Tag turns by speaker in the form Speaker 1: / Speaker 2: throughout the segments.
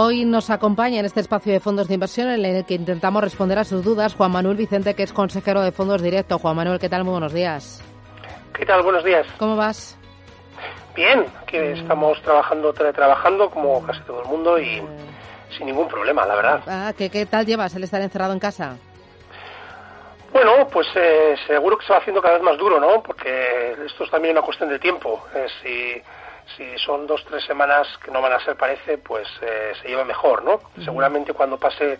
Speaker 1: Hoy nos acompaña en este espacio de fondos de inversión en el que intentamos responder a sus dudas Juan Manuel Vicente, que es consejero de fondos directo. Juan Manuel, ¿qué tal? Muy buenos días.
Speaker 2: ¿Qué tal? Buenos días.
Speaker 1: ¿Cómo vas?
Speaker 2: Bien, que estamos trabajando, teletrabajando como casi todo el mundo y sin ningún problema, la verdad.
Speaker 1: Ah, ¿qué, ¿Qué tal llevas el estar encerrado en casa?
Speaker 2: Bueno, pues eh, seguro que se va haciendo cada vez más duro, ¿no? Porque esto es también una cuestión de tiempo. Eh, si si son dos tres semanas que no van a ser parece pues eh, se lleva mejor no seguramente cuando pase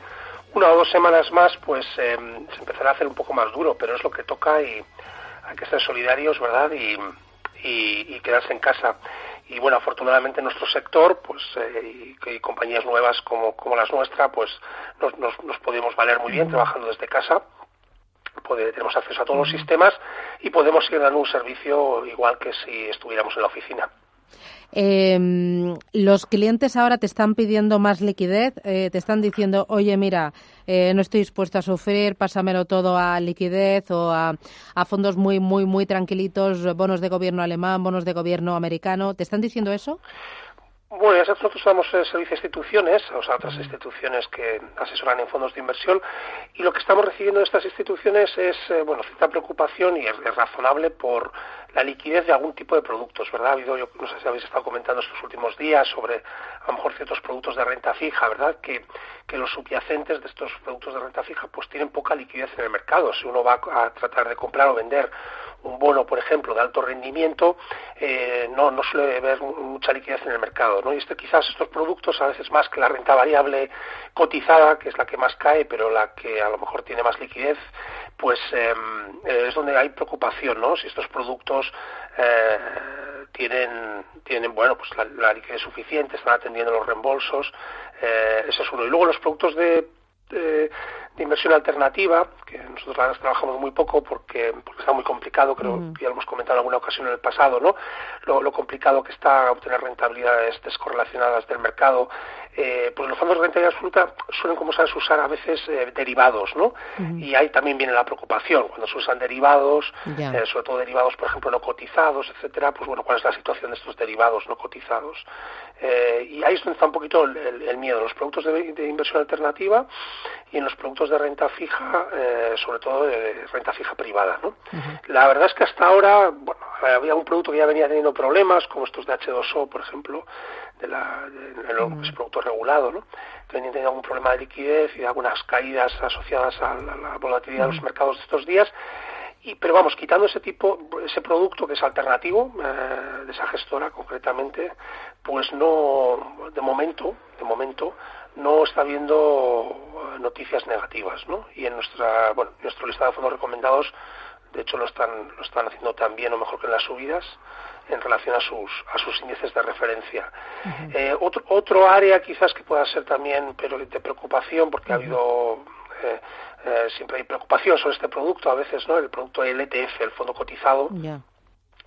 Speaker 2: una o dos semanas más pues em, se empezará a hacer un poco más duro pero es lo que toca y hay que ser solidarios verdad y, y, quedarse en casa. Y bueno afortunadamente nuestro sector pues eh, y, compañías nuevas como, como las nuestras pues nos, nos, podemos valer muy bien trabajando desde casa. Tenemos acceso a todos los sistemas y podemos seguir dando un servicio igual que si estuviéramos en la oficina.
Speaker 1: Eh, los clientes ahora te están pidiendo más liquidez, eh, te están diciendo, oye, mira, eh, no estoy dispuesto a sufrir, pásamelo todo a liquidez o a, a, fondos muy, muy, muy tranquilitos, bonos de gobierno alemán, bonos de gobierno americano. ¿Te están diciendo eso?
Speaker 2: Bueno, nosotros usamos el servicio de instituciones, o sea, otras instituciones que asesoran en fondos de inversión, y lo que estamos recibiendo de estas instituciones es, eh, bueno, cierta preocupación y es, razonable por la liquidez de algún tipo de productos, ¿verdad? Ha habido, yo no sé si habéis estado comentando estos últimos días sobre, a lo mejor, ciertos productos de renta fija, ¿verdad? Que, que los subyacentes de estos productos de renta fija, pues tienen poca liquidez en el mercado. Si uno va a tratar de comprar o vender un bono, por ejemplo, de alto rendimiento, eh, no, no suele haber mucha liquidez en el mercado. ¿no? Y este, quizás estos productos, a veces más que la renta variable cotizada, que es la que más cae, pero la que a lo mejor tiene más liquidez, pues em, es donde hay preocupación, ¿no? Si estos productos eh, tienen, tienen, bueno, pues la, liquidez suficiente, están atendiendo los reembolsos, eh, ese es uno. Y luego los productos de de, inversión alternativa, que nosotros trabajamos muy poco porque, porque está muy complicado, creo que ya lo hemos comentado en alguna ocasión en el pasado, ¿no? Lo, complicado que está obtener rentabilidades descorrelacionadas del mercado. Eh, pues los fondos de rentabilidad absoluta suelen, como sabes, usar a veces eh, derivados, ¿no? Y ahí también viene la preocupación. Cuando se usan derivados, eh, sobre todo derivados, por ejemplo, no cotizados, etcétera, pues bueno, ¿cuál es la situación de estos derivados no cotizados? y ahí es donde está un poquito el, miedo. Los productos de, de inversión alternativa y en los productos de renta fija, eh, sobre todo de renta fija privada. ¿no? La verdad es que hasta ahora, bueno, había un producto que ya venía teniendo problemas, como estos de H2O, por ejemplo, de la, de, producto regulado, ¿no? que venían teniendo algún problema de liquidez y algunas caídas asociadas a la, volatilidad de los mercados de estos días. Y, pero vamos, quitando ese tipo, ese producto que es alternativo, eh, de esa gestora concretamente, pues no, de momento, de momento, no está habiendo eh, noticias negativas, ¿no? Y en nuestra, bueno, nuestro listado de fondos recomendados, de hecho lo están, lo están haciendo tan bien o mejor que en las subidas en relación a sus, a sus índices de referencia. eh, otro, otro área quizás que pueda ser también pero de preocupación, porque ha habido eh, eh, siempre hay preocupación sobre este producto, a veces, ¿no? El producto LTF, el fondo cotizado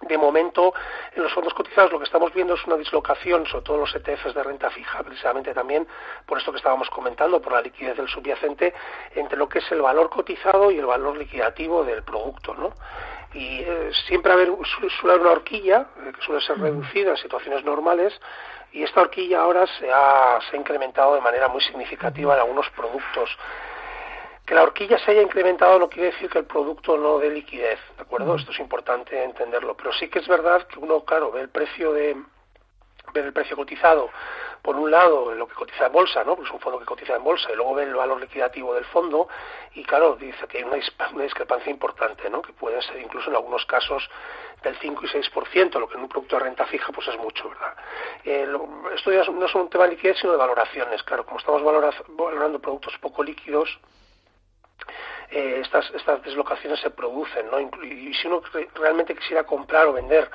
Speaker 2: de momento, en los fondos cotizados lo que estamos viendo es una dislocación, sobre todo los ETFs de renta fija, precisamente también por esto que estábamos comentando, por la liquidez del subyacente, entre lo que es el valor cotizado y el valor liquidativo del producto, ¿no? Y eh, siempre haber, suele haber una horquilla, eh, que suele ser reducida en situaciones normales, y esta horquilla ahora se ha, se ha incrementado de manera muy significativa en algunos productos que la horquilla se haya incrementado no quiere decir que el producto no dé liquidez, ¿de acuerdo? Esto es importante entenderlo. Pero sí que es verdad que uno, claro, ve el precio de, ver el precio cotizado, por un lado, lo que cotiza en bolsa, ¿no? Pues es un fondo que cotiza en bolsa, y luego ve el valor liquidativo del fondo, y claro, dice que hay una, discrepancia importante, ¿no? Que puede ser incluso en algunos casos del 5 y 6%, lo que en un producto de renta fija pues es mucho, ¿verdad? Eh, esto ya no es un tema de liquidez, sino de valoraciones. Claro, como estamos valorando productos poco líquidos, eh, estas, estas deslocaciones se producen, ¿no? Y si uno realmente quisiera comprar o vender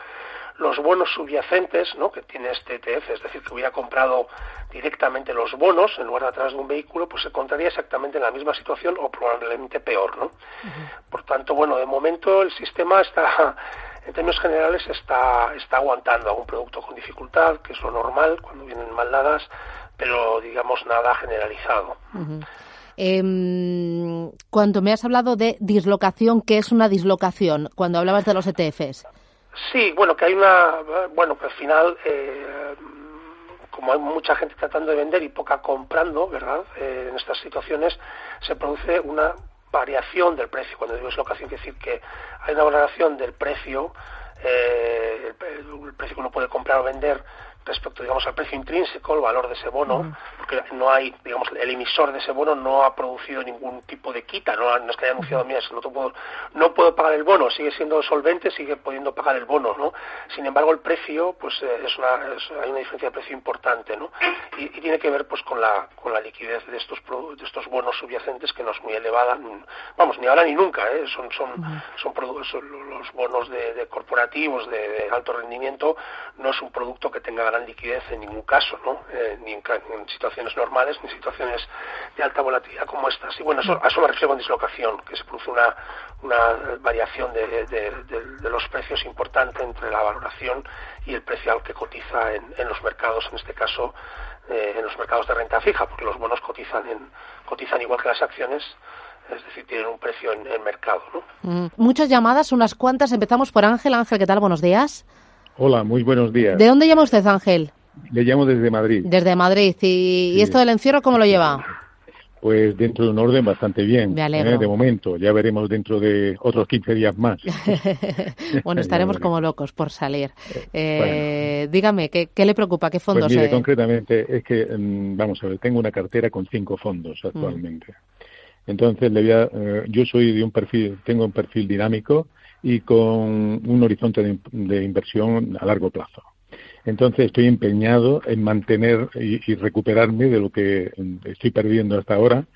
Speaker 2: los bonos subyacentes ¿no? que tiene este ETF, es decir, que hubiera comprado directamente los bonos en lugar de atrás de un vehículo, pues se encontraría exactamente en la misma situación o probablemente peor. ¿no? Por tanto, bueno, de momento el sistema está, en términos generales, está, está aguantando algún producto con dificultad, que es lo normal cuando vienen mal dadas, pero digamos nada generalizado.
Speaker 1: Em, cuando me has hablado de dislocación, ¿qué es una dislocación? Cuando hablabas de los ETFs.
Speaker 2: Sí, bueno, que hay una, bueno, que al final, eh, como hay mucha gente tratando de vender y poca comprando, ¿verdad? Eh, en estas situaciones se produce una variación del precio. Cuando digo dislocación, quiere decir que hay una variación del precio, eh, el, precio que uno puede comprar o vender respecto, digamos, al precio intrínseco, el valor de ese bono, porque no hay, digamos, el emisor de ese bono no ha producido ningún tipo de quita, no, no es que haya anunciado, mira, no, puedo, no puedo pagar el bono, sigue siendo solvente, sigue pudiendo pagar el bono, ¿no? Sin embargo, el precio, pues, eh, es una, hay una diferencia de precio importante, ¿no? Y, tiene que ver, pues, con la, con la liquidez de estos, de estos bonos subyacentes que no es muy elevada, vamos, ni ahora ni nunca, ¿eh? Son, son, son, los bonos de, corporativos de, alto rendimiento, no es un producto que tenga gran liquidez en ningún caso, ¿no? Eh, ni en, situaciones normales ni en situaciones de alta volatilidad como estas. Y bueno, eso, a eso me refiero con dislocación, que se produce una, una variación de, de, los precios importante entre la valoración y el precio al que cotiza en, en los mercados, en este caso eh, en los mercados de renta fija, porque los bonos cotizan, en, cotizan igual que las acciones es decir, tienen un precio en el mercado. ¿no?
Speaker 1: Mm, muchas llamadas, unas cuantas. Empezamos por Ángel. Ángel, ¿qué tal? Buenos días.
Speaker 3: Hola, muy buenos días.
Speaker 1: ¿De dónde llama usted, Ángel?
Speaker 3: Le llamo desde Madrid.
Speaker 1: Desde Madrid. ¿Y, esto del encierro cómo lo lleva?
Speaker 3: Pues dentro de un orden bastante bien.
Speaker 1: Me ¿eh?
Speaker 3: De momento, ya veremos dentro de otros 15 días más.
Speaker 1: bueno, estaremos como locos por salir. Eh, dígame, ¿qué, le preocupa? ¿Qué fondos?
Speaker 3: Pues mire, concretamente, es que, mm, vamos a ver, tengo una cartera con cinco fondos mm. actualmente. Entonces, le voy a, eh, yo soy de un perfil, tengo un perfil dinámico y con un horizonte de, inversión a largo plazo. Entonces estoy empeñado en mantener y, recuperarme de lo que estoy perdiendo hasta ahora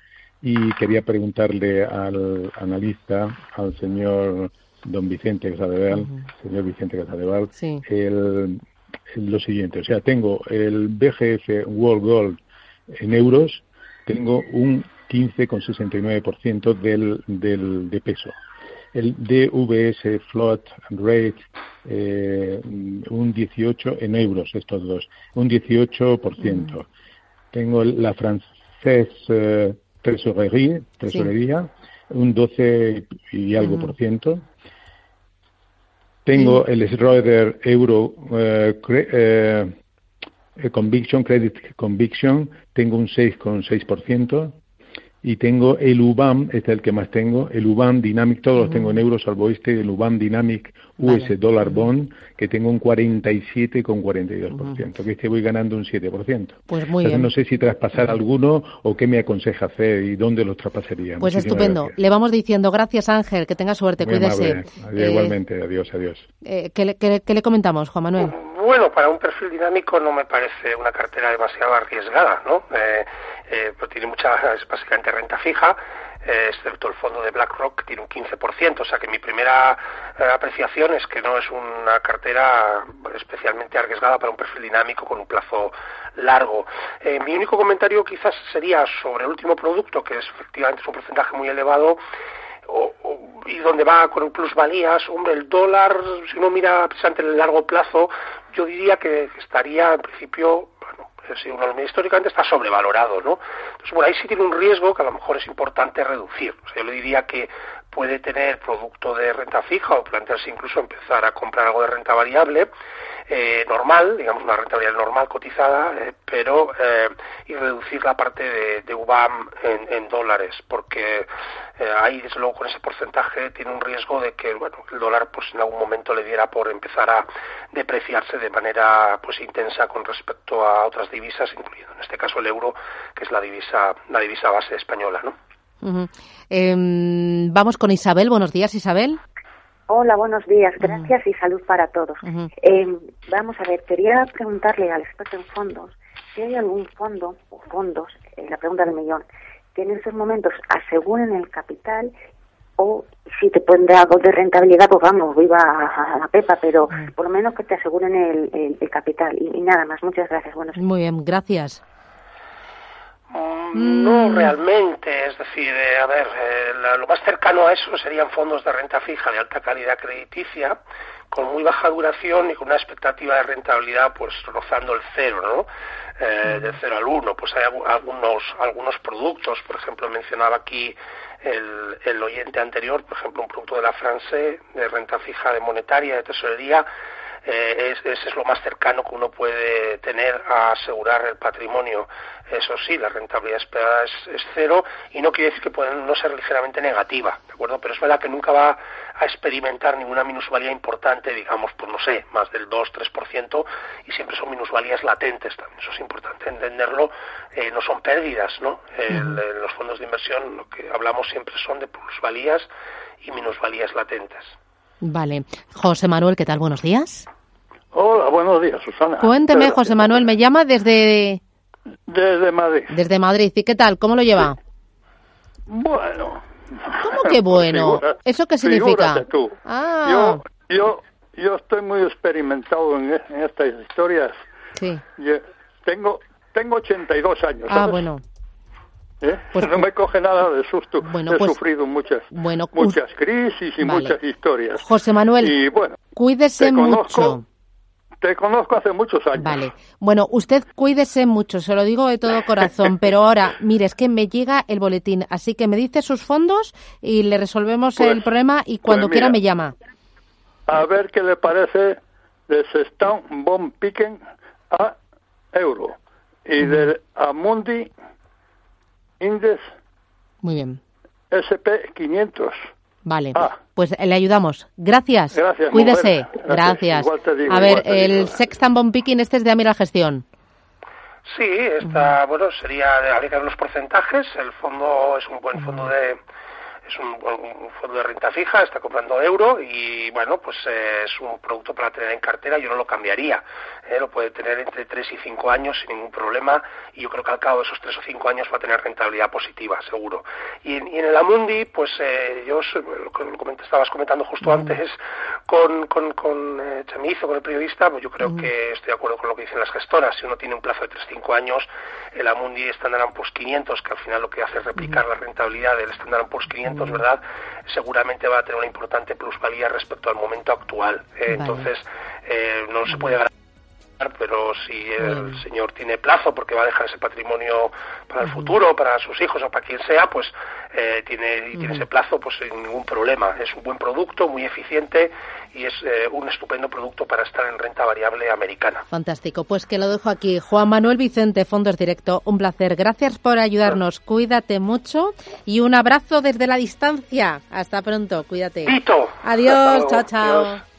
Speaker 3: y quería preguntarle al analista, al señor don Vicente Casadeval, señor Vicente Casadeval, lo siguiente. O sea, tengo el BGF World Gold en euros, tengo un 15,69% del, del, de peso el DVS Float Rate eh, un 18 en euros estos dos, un 18%. Tengo la francés eh, tesorería, un 12 y algo por ciento. Tengo el Schroeder Euro eh, eh, Conviction, Credit Conviction, tengo un 6,6% y tengo el UBAM, este es el que más tengo, el UBAM Dynamic, todos los tengo en euros, salvo este, el UBAM Dynamic US Dollar Bond, que tengo un 47,42%, que este voy ganando un 7%.
Speaker 1: Pues muy Entonces,
Speaker 3: no sé si traspasar alguno o qué me aconseja hacer y dónde los traspasaría.
Speaker 1: Pues estupendo. Le vamos diciendo gracias Ángel, que tenga suerte, cuídese.
Speaker 3: igualmente, adiós, adiós.
Speaker 1: Eh, ¿qué, le, qué, le comentamos, Juan Manuel?
Speaker 2: Bueno, para un perfil dinámico no me parece una cartera demasiado arriesgada, ¿no? Eh, eh, pues tiene mucha, es básicamente renta fija, excepto el fondo de BlackRock tiene un 15%, o sea que mi primera eh, apreciación es que no es una cartera especialmente arriesgada para un perfil dinámico con un plazo largo. Eh, mi único comentario quizás sería sobre el último producto, que es efectivamente es un porcentaje muy elevado, y donde va con plusvalías, hombre, el dólar, si uno mira precisamente en el largo plazo, yo diría que estaría en principio, bueno, si uno históricamente está sobrevalorado, ¿no? Entonces, bueno, ahí sí tiene un riesgo que a lo mejor es importante reducir. O sea, yo le diría que puede tener producto de renta fija o plantearse incluso empezar a comprar algo de renta variable eh, normal, digamos una renta variable normal cotizada, eh, pero eh, y reducir la parte de, UBAM en, dólares, porque eh, ahí desde luego con ese porcentaje tiene un riesgo de que bueno el dólar pues en algún momento le diera por empezar a depreciarse de manera pues intensa con respecto a otras divisas, incluyendo en este caso el euro, que es la divisa la divisa base española, ¿no?
Speaker 1: Eh, vamos con Isabel. Buenos días, Isabel.
Speaker 4: Hola, buenos días. Gracias uh -huh. y salud para todos. Uh -huh. eh, vamos a ver, quería preguntarle al experto en fondos si hay algún fondo o fondos, eh, la pregunta del millón, que en estos momentos aseguren el capital o si te pueden dar algo de rentabilidad, pues vamos, viva a la pepa, pero por lo menos que te aseguren el, el, el capital. Y, y, nada más, muchas gracias. Buenos
Speaker 1: Muy bien, gracias.
Speaker 2: Mm, no realmente, es decir, eh, a ver, eh, la, lo más cercano a eso serían fondos de renta fija de alta calidad crediticia, con muy baja duración y con una expectativa de rentabilidad pues rozando el cero, ¿no? Eh, de cero al uno, pues hay algunos algunos productos, por ejemplo mencionaba aquí el, el oyente anterior, por ejemplo un producto de la France de renta fija de monetaria, de tesorería, eh, es, es, es, lo más cercano que uno puede tener a asegurar el patrimonio. Eso sí, la rentabilidad esperada es, es cero y no quiere decir que pueda no ser ligeramente negativa, ¿de acuerdo? Pero es verdad que nunca va a experimentar ninguna minusvalía importante, digamos, pues no sé, más del 2-3%, y siempre son minusvalías latentes también. Eso es importante entenderlo. Eh, no son pérdidas, ¿no? El, los fondos de inversión, lo que hablamos siempre son de plusvalías y minusvalías latentes.
Speaker 1: Vale. José Manuel, ¿qué tal? Buenos días.
Speaker 5: Hola, buenos días, Susana.
Speaker 1: Cuénteme, Pero, José Manuel, me llama desde...
Speaker 5: Desde Madrid.
Speaker 1: Desde Madrid. ¿Y qué tal? ¿Cómo lo lleva?
Speaker 5: Sí. Bueno.
Speaker 1: ¿Cómo que bueno? Figura, ¿Eso qué significa?
Speaker 5: Tú.
Speaker 1: Ah.
Speaker 5: Yo, yo, yo estoy muy experimentado en, en estas historias.
Speaker 1: Sí.
Speaker 5: Yo tengo, tengo 82 años.
Speaker 1: Ah, bueno.
Speaker 5: ¿Eh? Pues, no me coge nada de susto.
Speaker 1: Bueno,
Speaker 5: He
Speaker 1: pues,
Speaker 5: sufrido muchas,
Speaker 1: bueno,
Speaker 5: muchas crisis y
Speaker 1: vale.
Speaker 5: muchas historias.
Speaker 1: José Manuel,
Speaker 5: y, bueno,
Speaker 1: cuídese
Speaker 5: te conozco,
Speaker 1: mucho.
Speaker 5: Te conozco hace muchos años.
Speaker 1: Vale. Bueno, usted cuídese mucho, se lo digo de todo corazón. pero ahora, mire, es que me llega el boletín. Así que me dice sus fondos y le resolvemos
Speaker 5: pues,
Speaker 1: el problema y cuando
Speaker 5: pues mira,
Speaker 1: quiera me llama.
Speaker 5: A ver qué le parece de Sestán Bon Piquen a euro y del Amundi Index
Speaker 1: muy bien.
Speaker 5: SP500.
Speaker 1: Vale, ah. pues le ayudamos. Gracias.
Speaker 5: Gracias.
Speaker 1: Cuídese.
Speaker 5: Gracias.
Speaker 1: Gracias.
Speaker 5: Digo,
Speaker 1: a ver, el
Speaker 5: digo.
Speaker 1: Sextan Bon Picking este es de Amira Gestión.
Speaker 2: Sí, está, bueno, sería de aplicar los porcentajes. El fondo es un buen fondo de es un, un, fondo de renta fija, está comprando euro y bueno, pues eh, es un producto para tener en cartera, yo no lo cambiaría, eh, lo puede tener entre 3 y 5 años sin ningún problema y yo creo que al cabo de esos 3 o 5 años va a tener rentabilidad positiva, seguro. Y, en, y en el Amundi, pues eh, yo lo que estabas comentando justo mm. antes con, con, con eh, Chamizo, con el periodista, pues yo creo que estoy de acuerdo con lo que dicen las gestoras, si uno tiene un plazo de 3-5 años, el Amundi Standard Poor's 500, que al final lo que hace es replicar la rentabilidad del Standard Poor's 500, ¿verdad? Seguramente va a tener una importante plusvalía respecto al momento actual. Eh, vale. Entonces, eh, no se puede pero si el mm. señor tiene plazo porque va a dejar ese patrimonio para el futuro, para sus hijos o para quien sea, pues eh, tiene, y tiene ese plazo, pues sin ningún problema. Es un buen producto, muy eficiente y es eh, un estupendo producto para estar en renta variable americana.
Speaker 1: Fantástico, pues que lo dejo aquí. Juan Manuel Vicente, Fondos Directo, un placer. Gracias por ayudarnos. Bueno. Cuídate mucho y un abrazo desde la distancia. Hasta pronto, cuídate.
Speaker 2: Pito.
Speaker 1: Adiós, chao, chao. Adiós.